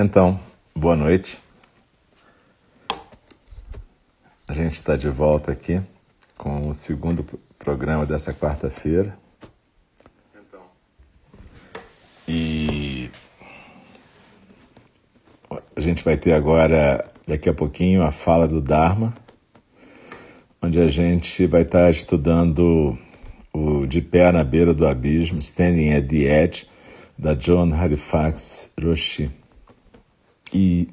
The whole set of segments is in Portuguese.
Então, boa noite. A gente está de volta aqui com o segundo programa dessa quarta-feira. Então. E a gente vai ter agora, daqui a pouquinho, a fala do Dharma, onde a gente vai estar tá estudando o De Pé na Beira do Abismo, Standing at the Edge, da John Halifax Roshi. E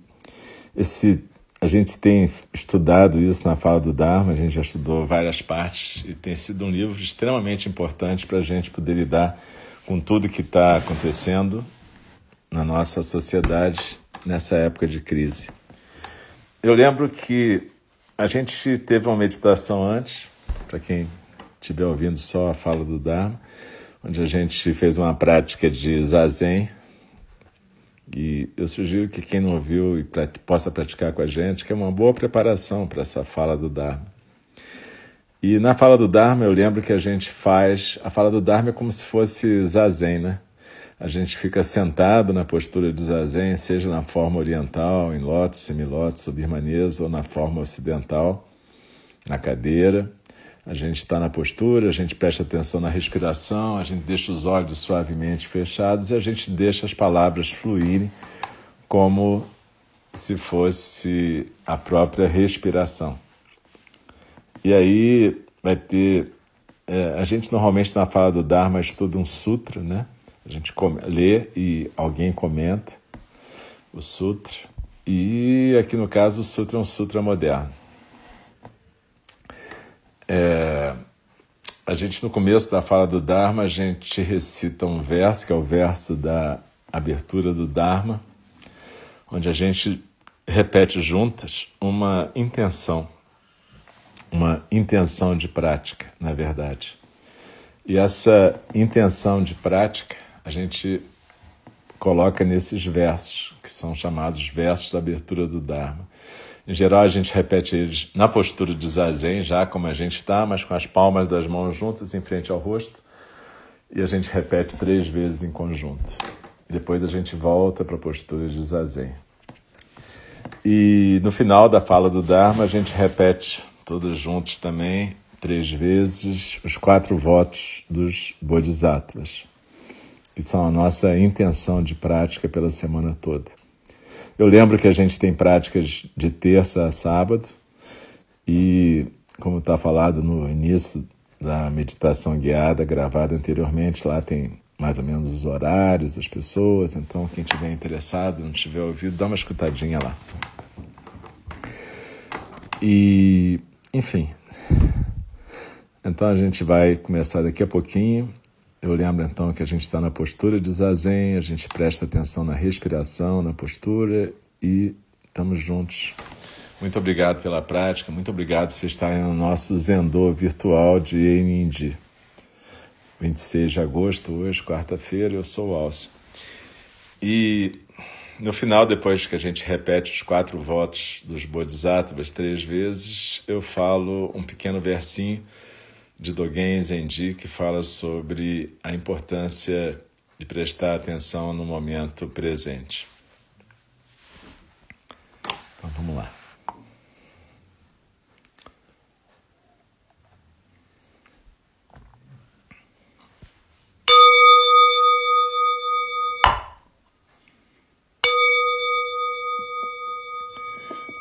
esse a gente tem estudado isso na fala do Dharma, a gente já estudou várias partes e tem sido um livro extremamente importante para a gente poder lidar com tudo que está acontecendo na nossa sociedade nessa época de crise. Eu lembro que a gente teve uma meditação antes, para quem estiver ouvindo só a fala do Dharma, onde a gente fez uma prática de zazen, e eu sugiro que quem não ouviu e possa praticar com a gente, que é uma boa preparação para essa fala do Dharma. E na fala do Dharma, eu lembro que a gente faz. A fala do Dharma é como se fosse zazen, né? A gente fica sentado na postura de zazen, seja na forma oriental, em lótus, semilótus, birmanesa, ou na forma ocidental, na cadeira. A gente está na postura, a gente presta atenção na respiração, a gente deixa os olhos suavemente fechados e a gente deixa as palavras fluírem como se fosse a própria respiração. E aí vai ter. É, a gente normalmente na fala do Dharma estuda um sutra, né? A gente lê e alguém comenta o sutra. E aqui no caso o sutra é um sutra moderno. É, a gente, no começo da fala do Dharma, a gente recita um verso, que é o verso da abertura do Dharma, onde a gente repete juntas uma intenção, uma intenção de prática, na verdade. E essa intenção de prática a gente coloca nesses versos, que são chamados versos da abertura do Dharma. Em geral, a gente repete eles na postura de zazen, já como a gente está, mas com as palmas das mãos juntas em frente ao rosto. E a gente repete três vezes em conjunto. Depois a gente volta para a postura de zazen. E no final da fala do Dharma, a gente repete todos juntos também, três vezes, os quatro votos dos Bodhisattvas, que são a nossa intenção de prática pela semana toda. Eu lembro que a gente tem práticas de terça a sábado e, como está falado no início da meditação guiada gravada anteriormente, lá tem mais ou menos os horários, as pessoas. Então, quem tiver interessado, não tiver ouvido, dá uma escutadinha lá. E, enfim. Então a gente vai começar daqui a pouquinho eu lembro então que a gente está na postura de zazen, a gente presta atenção na respiração, na postura e estamos juntos. Muito obrigado pela prática, muito obrigado por você estar no nosso Zendô virtual de Enindi. 26 de agosto, hoje, quarta-feira, eu sou o Alcio. E no final, depois que a gente repete os quatro votos dos Bodhisattvas três vezes, eu falo um pequeno versinho de Dogen Zenji, que fala sobre a importância de prestar atenção no momento presente. Então vamos lá.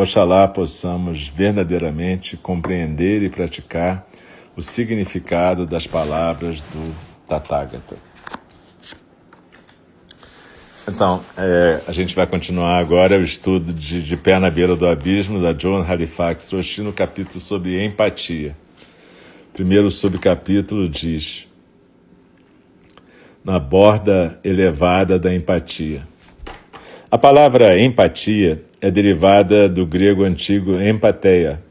Oxalá possamos verdadeiramente compreender e praticar o significado das palavras do Tathagata. Então, é, a gente vai continuar agora o estudo de, de Pé na Beira do Abismo, da John Halifax Troshi, no capítulo sobre empatia. Primeiro subcapítulo diz: Na borda elevada da empatia. A palavra empatia é derivada do grego antigo empateia,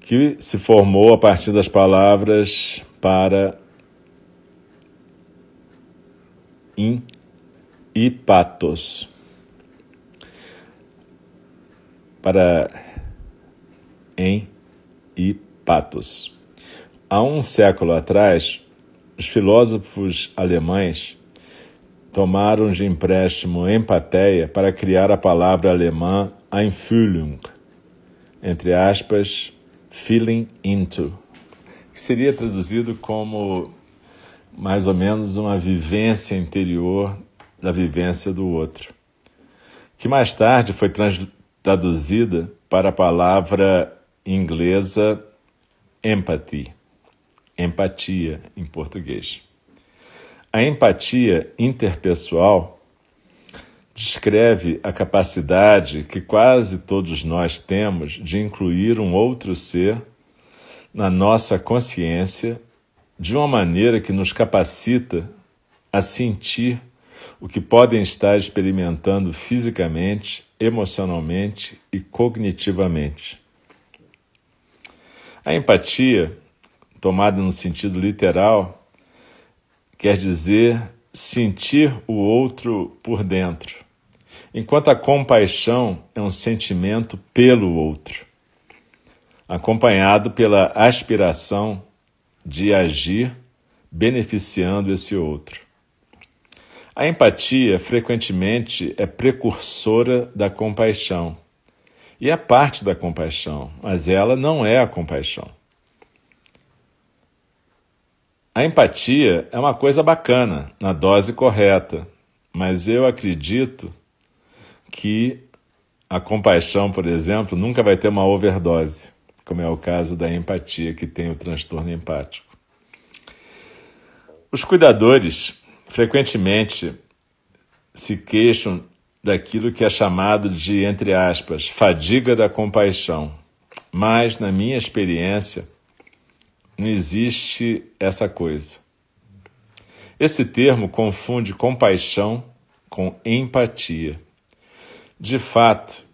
que se formou a partir das palavras para in e patos. Para em e patos. Há um século atrás, os filósofos alemães tomaram de empréstimo empateia para criar a palavra alemã Einfühlung, entre aspas, feeling into, que seria traduzido como mais ou menos uma vivência interior da vivência do outro, que mais tarde foi traduzida para a palavra inglesa empathy, empatia em português. A empatia interpessoal descreve a capacidade que quase todos nós temos de incluir um outro ser na nossa consciência de uma maneira que nos capacita a sentir o que podem estar experimentando fisicamente, emocionalmente e cognitivamente. A empatia, tomada no sentido literal, quer dizer sentir o outro por dentro, enquanto a compaixão é um sentimento pelo outro, acompanhado pela aspiração de agir beneficiando esse outro. A empatia frequentemente é precursora da compaixão e é parte da compaixão, mas ela não é a compaixão. A empatia é uma coisa bacana, na dose correta, mas eu acredito que a compaixão, por exemplo, nunca vai ter uma overdose, como é o caso da empatia, que tem o transtorno empático. Os cuidadores frequentemente se queixam daquilo que é chamado de, entre aspas, fadiga da compaixão, mas, na minha experiência, não existe essa coisa. Esse termo confunde compaixão com empatia. De fato,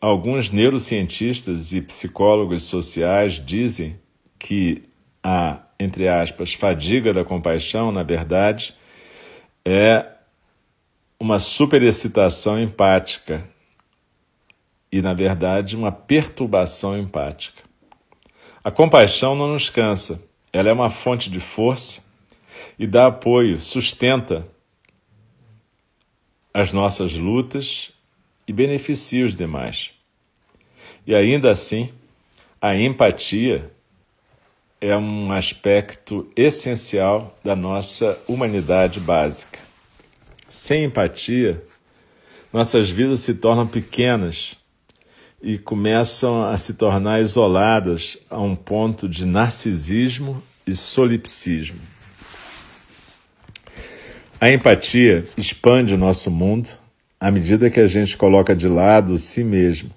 alguns neurocientistas e psicólogos sociais dizem que a, entre aspas, fadiga da compaixão, na verdade, é uma superexcitação empática e, na verdade, uma perturbação empática. A compaixão não nos cansa, ela é uma fonte de força e dá apoio, sustenta as nossas lutas e beneficia os demais. E ainda assim, a empatia é um aspecto essencial da nossa humanidade básica. Sem empatia, nossas vidas se tornam pequenas e começam a se tornar isoladas a um ponto de narcisismo e solipsismo. A empatia expande o nosso mundo à medida que a gente coloca de lado si mesmo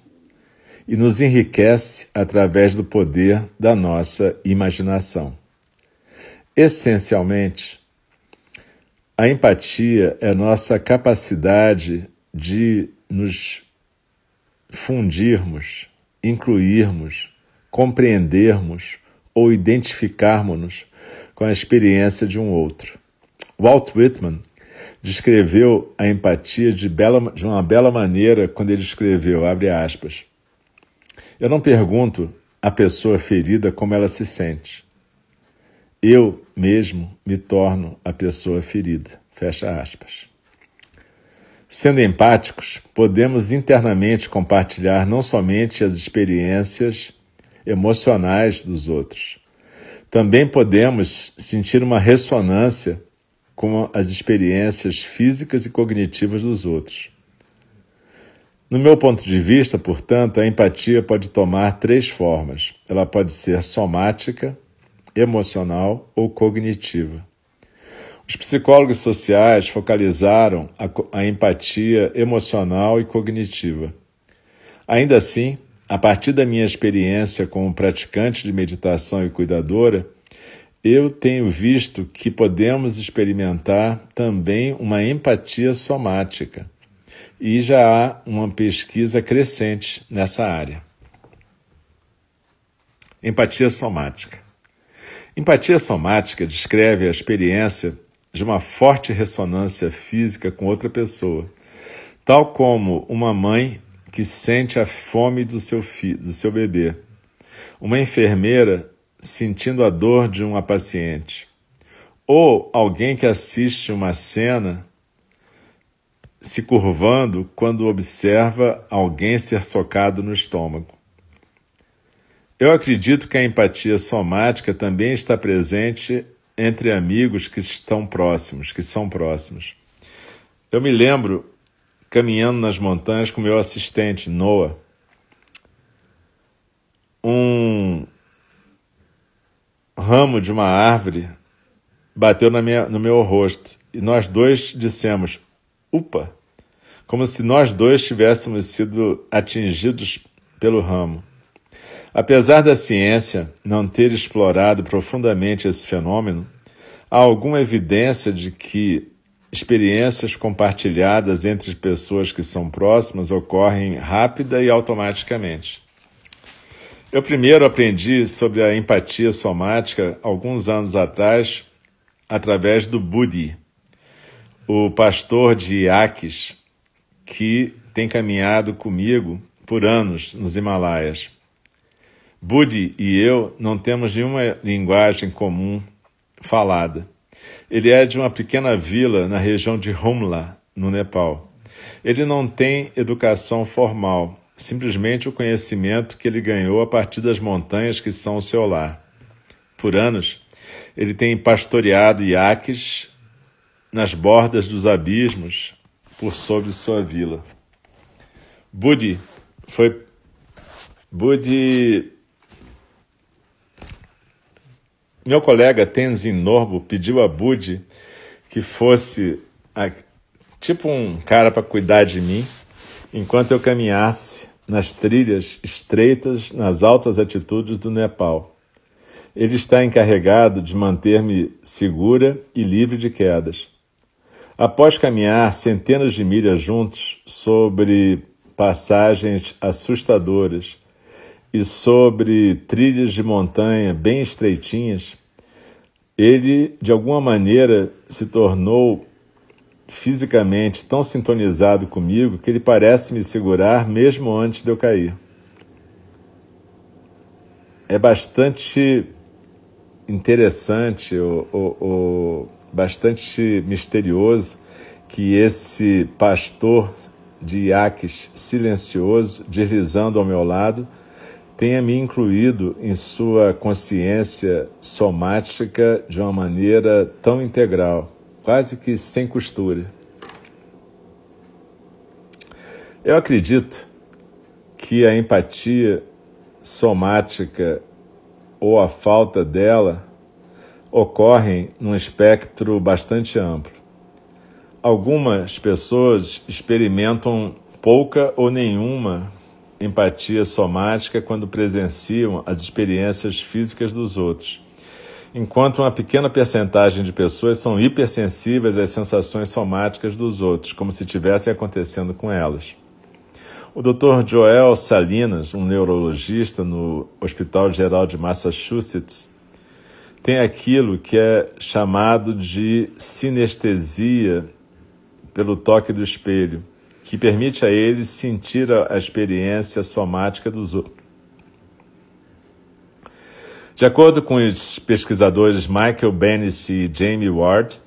e nos enriquece através do poder da nossa imaginação. Essencialmente, a empatia é nossa capacidade de nos fundirmos, incluirmos, compreendermos ou identificarmos-nos com a experiência de um outro. Walt Whitman descreveu a empatia de, bela, de uma bela maneira quando ele escreveu, abre aspas, eu não pergunto à pessoa ferida como ela se sente. Eu mesmo me torno a pessoa ferida. Fecha aspas. Sendo empáticos, podemos internamente compartilhar não somente as experiências emocionais dos outros, também podemos sentir uma ressonância com as experiências físicas e cognitivas dos outros. No meu ponto de vista, portanto, a empatia pode tomar três formas. Ela pode ser somática, emocional ou cognitiva. Os psicólogos sociais focalizaram a, a, empatia emocional e cognitiva. Ainda assim, a partir da minha experiência como praticante de meditação e cuidadora, eu tenho visto que podemos experimentar também uma empatia somática. E já há uma pesquisa crescente nessa área. Empatia somática. Empatia somática descreve a experiência de uma forte ressonância física com outra pessoa, tal como uma mãe que sente a fome do seu do seu bebê, uma enfermeira sentindo a dor de uma paciente, ou alguém que assiste uma cena se curvando quando observa alguém ser socado no estômago. Eu acredito que a empatia somática também está presente entre amigos que estão próximos, que são próximos. Eu me lembro caminhando nas montanhas com meu assistente, Noah. Um ramo de uma árvore bateu na minha, no meu rosto e nós dois dissemos: Upa! Como se nós dois tivéssemos sido atingidos pelo ramo. Apesar da ciência não ter explorado profundamente esse fenômeno, há alguma evidência de que experiências compartilhadas entre pessoas que são próximas ocorrem rápida e automaticamente. Eu primeiro aprendi sobre a empatia somática alguns anos atrás através do Budi, o pastor de Iaques, que tem caminhado comigo por anos nos Himalaias. Budi e eu não temos nenhuma linguagem comum falada. Ele é de uma pequena vila na região de Humla, no Nepal. Ele não tem educação formal, simplesmente o conhecimento que ele ganhou a partir das montanhas que são o seu lar. Por anos, ele tem pastoreado iaques nas bordas dos abismos por sobre sua vila. Budi foi Budi Meu colega Tenzin Norbo pediu a Budi que fosse a, tipo um cara para cuidar de mim enquanto eu caminhasse nas trilhas estreitas nas altas altitudes do Nepal. Ele está encarregado de manter-me segura e livre de quedas. Após caminhar centenas de milhas juntos sobre passagens assustadoras, e sobre trilhas de montanha bem estreitinhas, ele, de alguma maneira, se tornou fisicamente tão sintonizado comigo que ele parece me segurar mesmo antes de eu cair. É bastante interessante, ou, bastante misterioso que esse pastor de Iaques silencioso, deslizando ao meu lado, tenha me incluído em sua consciência somática de uma maneira tão integral, quase que sem costura. Eu acredito que a empatia somática ou a falta dela ocorrem num espectro bastante amplo. Algumas pessoas experimentam pouca ou nenhuma empatia somática quando presenciam as experiências físicas dos outros, enquanto uma pequena percentagem de pessoas são hipersensíveis às sensações somáticas dos outros, como se estivessem acontecendo com elas. O Dr. Joel Salinas, um neurologista no Hospital Geral de Massachusetts, tem aquilo que é chamado de sinestesia pelo toque do espelho que permite a eles sentir a, experiência somática dos outros. De acordo com os pesquisadores Michael Bennis e Jamie Ward,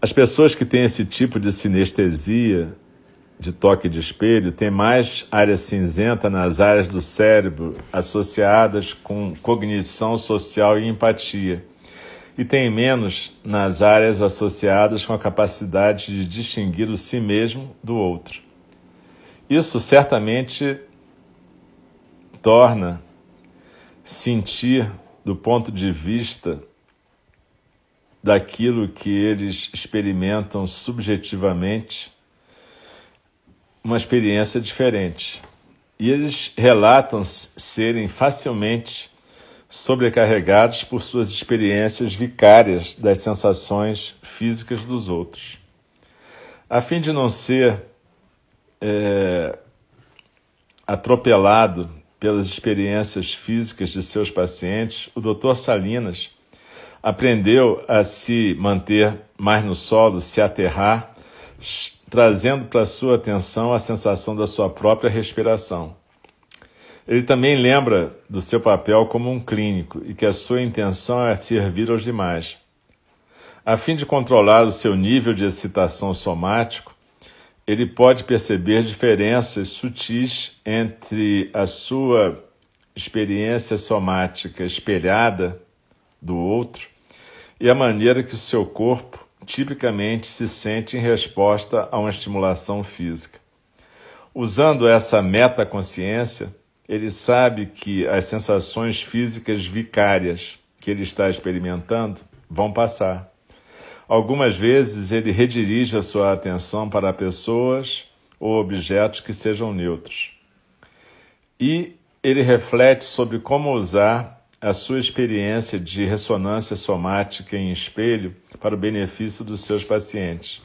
as pessoas que têm esse tipo de sinestesia, de toque de espelho, têm mais área cinzenta nas áreas do cérebro associadas com cognição social e empatia e tem menos nas áreas associadas com a capacidade de distinguir o si mesmo do outro. Isso certamente torna sentir do ponto de vista daquilo que eles experimentam subjetivamente uma experiência diferente. E eles relatam serem facilmente sobrecarregados por suas experiências vicárias das sensações físicas dos outros. A fim de não ser é, atropelado pelas experiências físicas de seus pacientes, o Dr. Salinas aprendeu a se manter mais no solo, se aterrar, trazendo para sua atenção a sensação da sua própria respiração. Ele também lembra do seu papel como um clínico e que a sua intenção é servir aos demais. A fim de controlar o seu nível de excitação somático, ele pode perceber diferenças sutis entre a sua experiência somática espelhada do outro e a maneira que o seu corpo tipicamente se sente em resposta a uma estimulação física. Usando essa metaconsciência, ele sabe que as sensações físicas vicárias que ele está experimentando vão passar Algumas vezes ele redirige a sua atenção para pessoas ou objetos que sejam neutros. E ele reflete sobre como usar a sua experiência de ressonância somática em espelho para o benefício dos seus pacientes.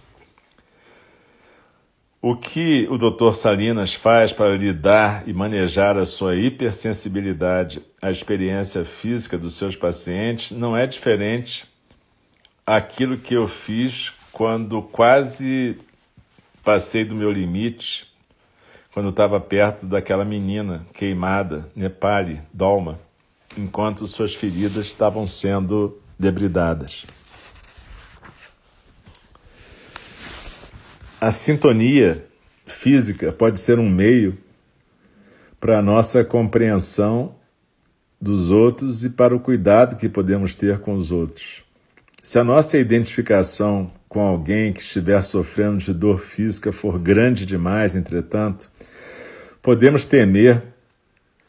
O que o Dr. Salinas faz para lidar e manejar a sua hipersensibilidade à experiência física dos seus pacientes não é diferente aquilo que eu fiz quando quase passei do meu limite, quando estava perto daquela menina queimada, Nepali, Dolma, enquanto suas feridas estavam sendo debridadas. A sintonia física pode ser um meio para a nossa compreensão dos outros e para o cuidado que podemos ter com os outros. Se a nossa identificação com alguém que estiver sofrendo de dor física for grande demais, entretanto, podemos temer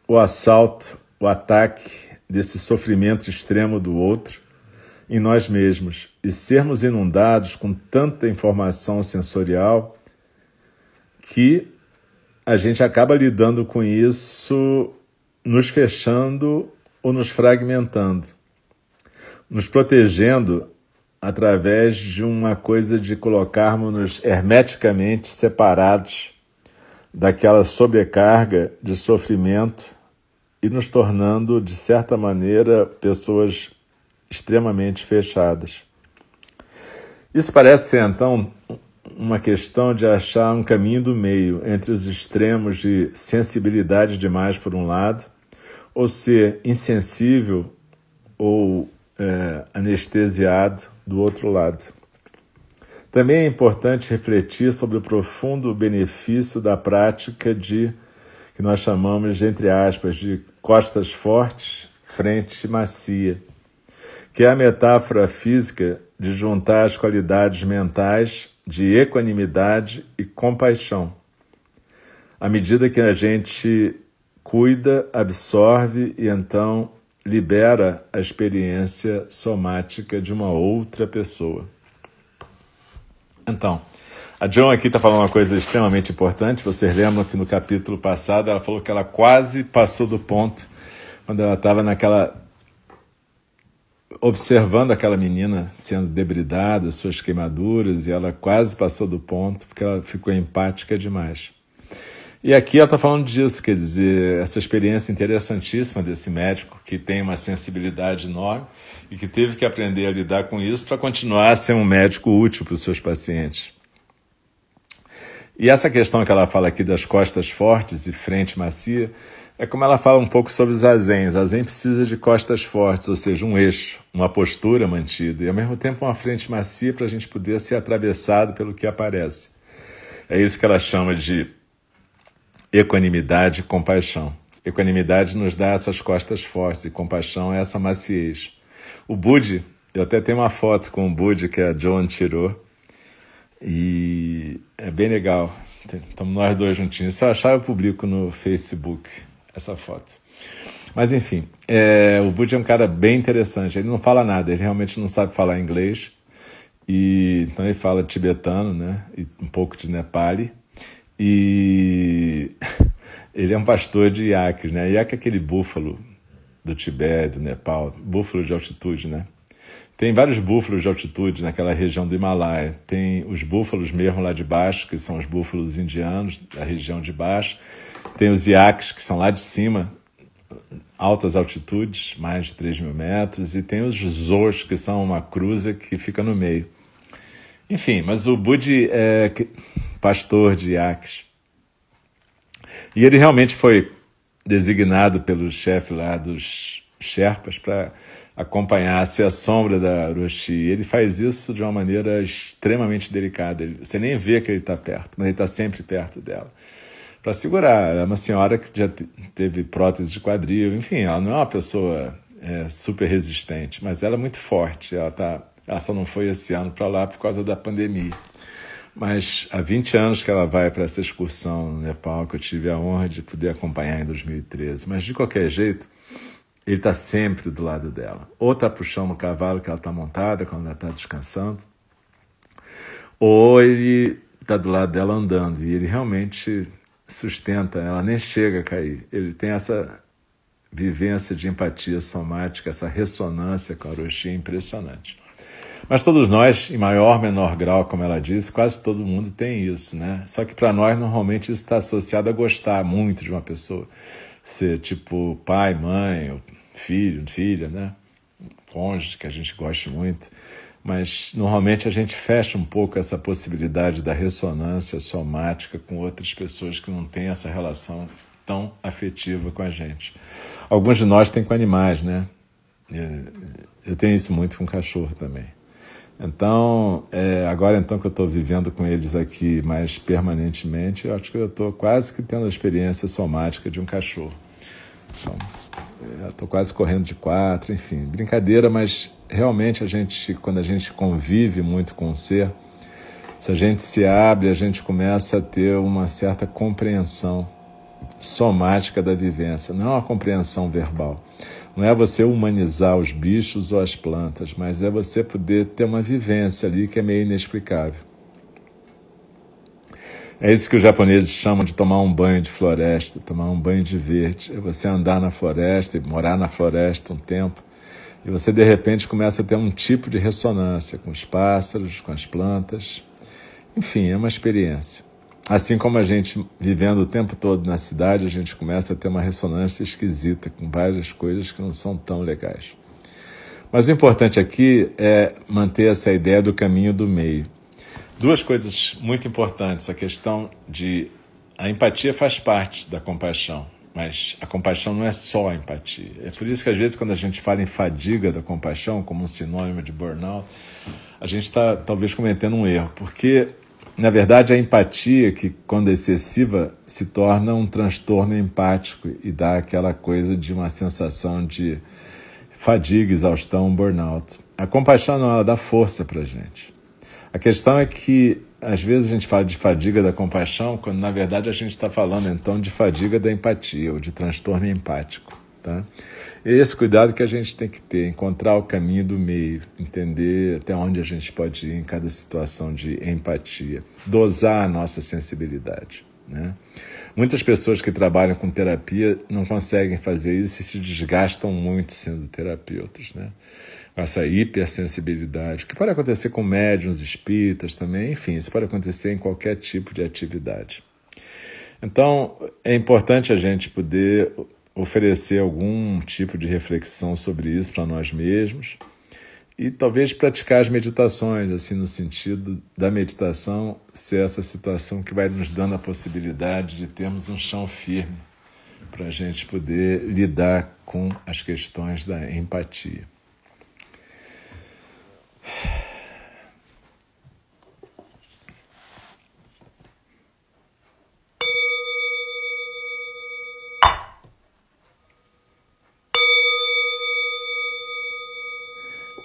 o assalto, o ataque desse sofrimento extremo do outro em nós mesmos e sermos inundados com tanta informação sensorial que a gente acaba lidando com isso nos fechando ou nos fragmentando nos protegendo através de uma coisa de colocarmos-nos hermeticamente separados daquela sobrecarga de sofrimento e nos tornando, de certa maneira, pessoas extremamente fechadas. Isso parece ser, então, uma questão de achar um caminho do meio entre os extremos de sensibilidade demais, por um lado, ou ser insensível ou é, anestesiado do outro lado. Também é importante refletir sobre o profundo benefício da prática de que nós chamamos entre aspas, de costas fortes, frente macia, que é a metáfora física de juntar as qualidades mentais de equanimidade e compaixão. À medida que a gente cuida, absorve e então libera a experiência somática de uma outra pessoa. Então, a John aqui está falando uma coisa extremamente importante. Vocês lembram que no capítulo passado ela falou que ela quase passou do ponto quando ela estava naquela. Observando aquela menina sendo debridada, suas queimaduras, e ela quase passou do ponto porque ela ficou empática demais. E aqui ela está falando disso, quer dizer, essa experiência interessantíssima desse médico que tem uma sensibilidade enorme e que teve que aprender a lidar com isso para continuar a ser um médico útil para os seus pacientes. E essa questão que ela fala aqui das costas fortes e frente macia é como ela fala um pouco sobre zazen. Zazen precisa de costas fortes, ou seja, um eixo, uma postura mantida e ao mesmo tempo uma frente macia para a gente poder ser atravessado pelo que aparece. É isso que ela chama de equanimidade e compaixão. Equanimidade nos dá essas costas fortes e compaixão é essa maciez. O Budi, eu até tenho uma foto com o Budi que a Joan tirou e é bem legal. Estamos nós dois juntinhos. Se eu achar, eu publico no Facebook essa foto. Mas enfim, é, o Budi é um cara bem interessante. Ele não fala nada, ele realmente não sabe falar inglês. E, então ele fala tibetano, né? E um pouco de Nepali. E ele é um pastor de iaques, né? Iaque é aquele búfalo do Tibete, do Nepal, búfalo de altitude, né? Tem vários búfalos de altitude naquela região do Himalaia. Tem os búfalos mesmo lá de baixo, que são os búfalos indianos da região de baixo. Tem os iaques, que são lá de cima, altas altitudes, mais de 3 mil metros. E tem os zos, que são uma cruza que fica no meio. Enfim, mas o Budi é pastor de iaques. E ele realmente foi designado pelo chefe lá dos Sherpas para acompanhasse a sombra da Roshi. Ele faz isso de uma maneira extremamente delicada. Você nem vê que ele está perto, mas ele está sempre perto dela. Para segurar. Ela é uma senhora que já teve prótese de quadril, enfim, ela não é uma pessoa é, super resistente, mas ela é muito forte. Ela, tá, ela só não foi esse ano para lá por causa da pandemia. Mas há 20 anos que ela vai para essa excursão no Nepal, que eu tive a honra de poder acompanhar em 2013. Mas de qualquer jeito, ele está sempre do lado dela. Ou está puxando o cavalo que ela está montada quando ela está descansando, ou ele está do lado dela andando e ele realmente sustenta, ela nem chega a cair. Ele tem essa vivência de empatia somática, essa ressonância com a Orochi impressionante. Mas todos nós, em maior ou menor grau, como ela disse, quase todo mundo tem isso, né? Só que para nós, normalmente, isso está associado a gostar muito de uma pessoa. Ser tipo pai, mãe, filho, filha, né? Cônjuge, que a gente gosta muito. Mas normalmente a gente fecha um pouco essa possibilidade da ressonância somática com outras pessoas que não têm essa relação tão afetiva com a gente. Alguns de nós têm com animais, né? Eu tenho isso muito com cachorro também. Então, é, agora então que eu estou vivendo com eles aqui mais permanentemente, eu acho que eu estou quase que tendo a experiência somática de um cachorro. Estou quase correndo de quatro, enfim, brincadeira, mas realmente a gente, quando a gente convive muito com o ser, se a gente se abre, a gente começa a ter uma certa compreensão somática da vivência, não é uma compreensão verbal. Não é você humanizar os bichos ou as plantas, mas é você poder ter uma vivência ali que é meio inexplicável. É isso que os japoneses chamam de tomar um banho de floresta, tomar um banho de verde. É você andar na floresta e morar na floresta um tempo e você de repente começa a ter um tipo de ressonância com os pássaros, com as plantas. Enfim, é uma experiência. Assim como a gente vivendo o tempo todo na cidade, a gente começa a ter uma ressonância esquisita com várias coisas que não são tão legais. Mas o importante aqui é manter essa ideia do caminho do meio. Duas coisas muito importantes. A questão de. A empatia faz parte da compaixão, mas a compaixão não é só empatia. É por isso que, às vezes, quando a gente fala em fadiga da compaixão, como um sinônimo de burnout, a gente está talvez cometendo um erro, porque, na verdade, a empatia, que quando é excessiva, se torna um transtorno empático e dá aquela coisa de uma sensação de fadiga, exaustão, burnout. A compaixão não, ela dá força para gente. A questão é que às vezes a gente fala de fadiga da compaixão, quando na verdade a gente está falando então de fadiga da empatia ou de transtorno empático. Tá? E esse cuidado que a gente tem que ter, encontrar o caminho do meio, entender até onde a gente pode ir em cada situação de empatia, dosar a nossa sensibilidade. Né? Muitas pessoas que trabalham com terapia não conseguem fazer isso e se desgastam muito sendo terapeutas. Né? Essa hipersensibilidade, que pode acontecer com médiums espíritas também, enfim, isso pode acontecer em qualquer tipo de atividade. Então, é importante a gente poder oferecer algum tipo de reflexão sobre isso para nós mesmos e talvez praticar as meditações, assim, no sentido da meditação ser essa situação que vai nos dando a possibilidade de termos um chão firme para a gente poder lidar com as questões da empatia.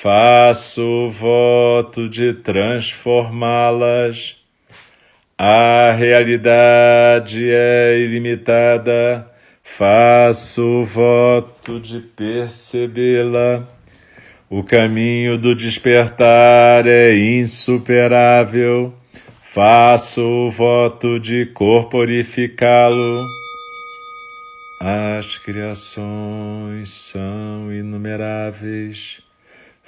Faço voto de transformá-las. A realidade é ilimitada, faço voto de percebê-la. O caminho do despertar é insuperável, faço voto de corporificá-lo. As criações são inumeráveis,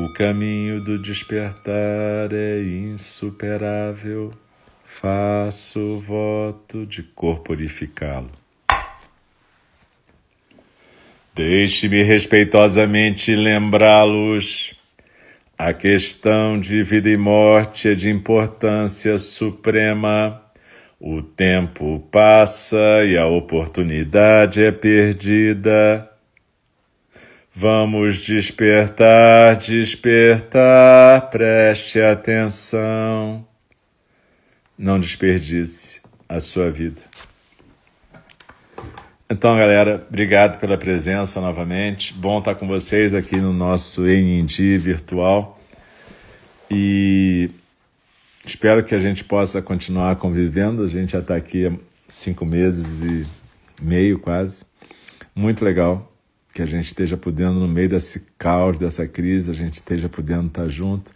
O caminho do despertar é insuperável faço voto de corporificá-lo. Deixe-me respeitosamente lembrá-los. A questão de vida e morte é de importância suprema. O tempo passa e a oportunidade é perdida. Vamos despertar, despertar, preste atenção não desperdice a sua vida. Então, galera, obrigado pela presença novamente. Bom estar com vocês aqui no nosso NND virtual. E espero que a gente possa continuar convivendo. A gente já está aqui há cinco meses e meio quase. Muito legal que a gente esteja podendo, no meio desse caos, dessa crise, a gente esteja podendo estar junto,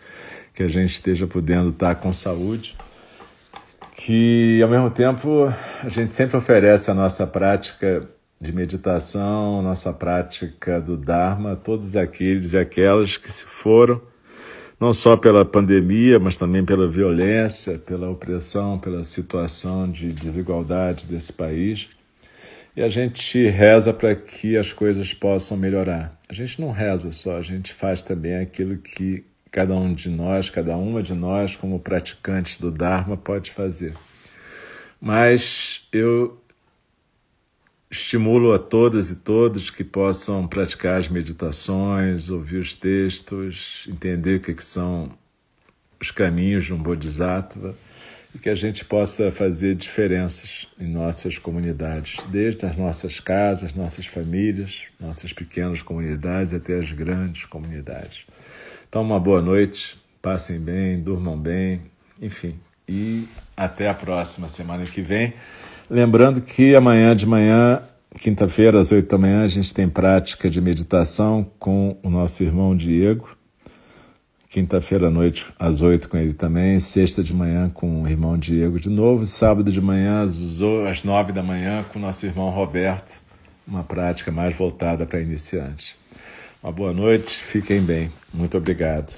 que a gente esteja podendo estar com saúde que ao mesmo tempo a gente sempre oferece a nossa prática de meditação, nossa prática do Dharma, todos aqueles e aquelas que se foram, não só pela pandemia, mas também pela violência, pela opressão, pela situação de desigualdade desse país. E a gente reza para que as coisas possam melhorar. A gente não reza só, a gente faz também aquilo que cada um de nós, cada uma de nós, como praticantes do Dharma, pode fazer. Mas eu estimulo a todas e todos que possam praticar as meditações, ouvir os textos, entender o que, que são os caminhos de um Bodhisattva e que a gente possa fazer diferenças em nossas comunidades, desde as nossas casas, nossas famílias, nossas pequenas comunidades até as grandes comunidades. Então, uma boa noite, passem bem, durmam bem, enfim. E até a próxima semana que vem. Lembrando que amanhã de manhã, quinta-feira, às oito da manhã, a gente tem prática de meditação com o nosso irmão Diego. Quinta-feira à noite, às oito, com ele também. Sexta de manhã, com o irmão Diego de novo. Sábado de manhã, às nove da manhã, com nosso irmão Roberto. Uma prática mais voltada para iniciantes. Uma boa noite, fiquem bem. Muito obrigado.